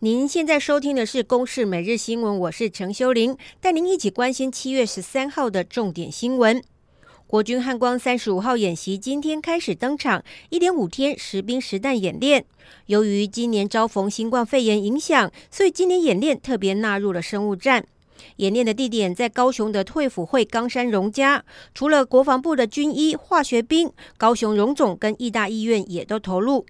您现在收听的是《公视每日新闻》，我是陈修玲，带您一起关心七月十三号的重点新闻。国军汉光三十五号演习今天开始登场，一点五天实兵实弹演练。由于今年遭逢新冠肺炎影响，所以今年演练特别纳入了生物战。演练的地点在高雄的退辅会冈山荣家，除了国防部的军医、化学兵，高雄荣总跟义大医院也都投入。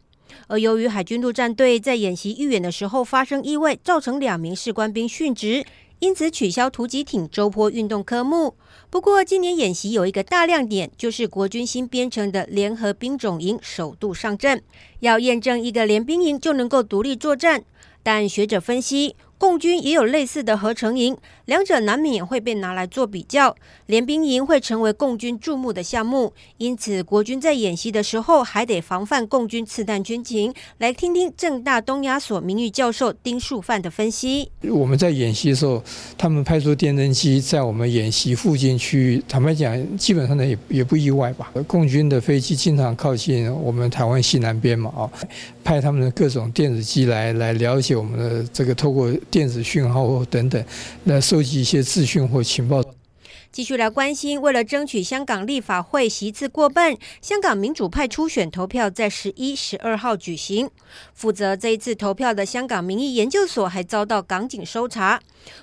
而由于海军陆战队在演习预演的时候发生意外，造成两名士官兵殉职。因此取消突击艇周坡运动科目。不过，今年演习有一个大亮点，就是国军新编成的联合兵种营首度上阵。要验证一个联兵营就能够独立作战，但学者分析，共军也有类似的合成营，两者难免会被拿来做比较。联兵营会成为共军注目的项目，因此国军在演习的时候还得防范共军刺探军情。来听听政大东亚所名誉教授丁树范的分析。我们在演习的时候，他们派出电侦机在我们演习附近区域，坦白讲，基本上呢也也不意外吧。共军的飞机经常靠近我们台湾西南边嘛，啊，派他们的各种电子机来来了解我们的这个透过。电子讯号等等，来收集一些资讯或情报。继续来关心，为了争取香港立法会席次过半，香港民主派初选投票在十一、十二号举行。负责这一次投票的香港民意研究所还遭到港警搜查。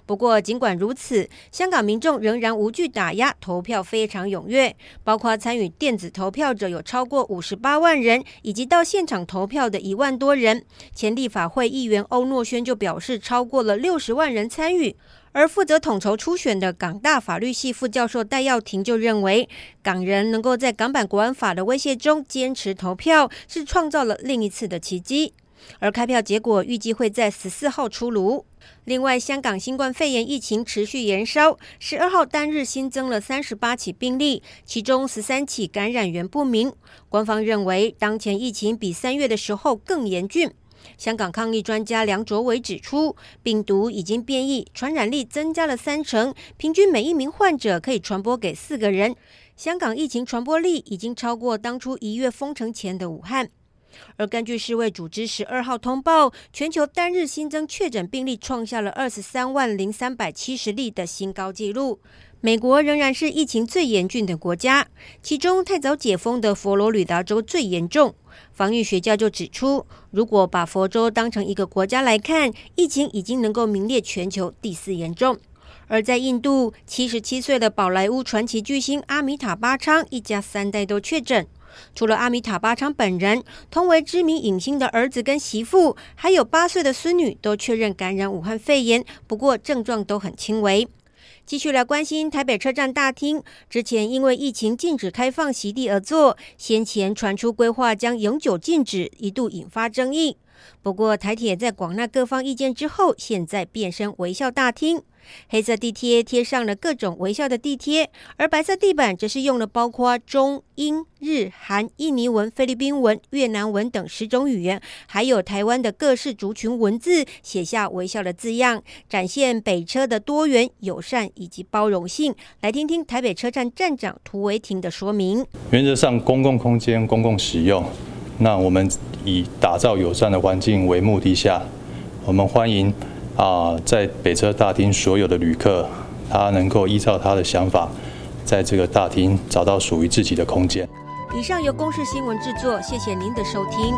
不过，尽管如此，香港民众仍然无惧打压，投票非常踊跃。包括参与电子投票者有超过五十八万人，以及到现场投票的一万多人。前立法会议员欧诺轩就表示，超过了六十万人参与。而负责统筹初选的港大法律系副教授戴耀廷就认为，港人能够在港版国安法的威胁中坚持投票，是创造了另一次的奇迹。而开票结果预计会在十四号出炉。另外，香港新冠肺炎疫情持续延烧，十二号单日新增了三十八起病例，其中十三起感染源不明。官方认为，当前疫情比三月的时候更严峻。香港抗疫专家梁卓伟指出，病毒已经变异，传染力增加了三成，平均每一名患者可以传播给四个人。香港疫情传播力已经超过当初一月封城前的武汉。而根据世卫组织十二号通报，全球单日新增确诊病例创下了二十三万零三百七十例的新高纪录。美国仍然是疫情最严峻的国家，其中太早解封的佛罗里达州最严重。防御学家就指出，如果把佛州当成一个国家来看，疫情已经能够名列全球第四严重。而在印度，七十七岁的宝莱坞传奇巨星阿米塔巴昌一家三代都确诊。除了阿米塔巴昌本人，同为知名影星的儿子跟媳妇，还有八岁的孙女都确认感染武汉肺炎，不过症状都很轻微。继续来关心台北车站大厅，之前因为疫情禁止开放席地而坐，先前传出规划将永久禁止，一度引发争议。不过台铁在广纳各方意见之后，现在变身微笑大厅。黑色地贴贴上了各种微笑的地贴，而白色地板则是用了包括中英日韩、印尼文、菲律宾文、越南文等十种语言，还有台湾的各式族群文字，写下微笑的字样，展现北车的多元、友善以及包容性。来听听台北车站站长涂维廷的说明：原则上，公共空间公共使用，那我们以打造友善的环境为目的下，我们欢迎。啊，在北车大厅所有的旅客，他能够依照他的想法，在这个大厅找到属于自己的空间。以上由公视新闻制作，谢谢您的收听。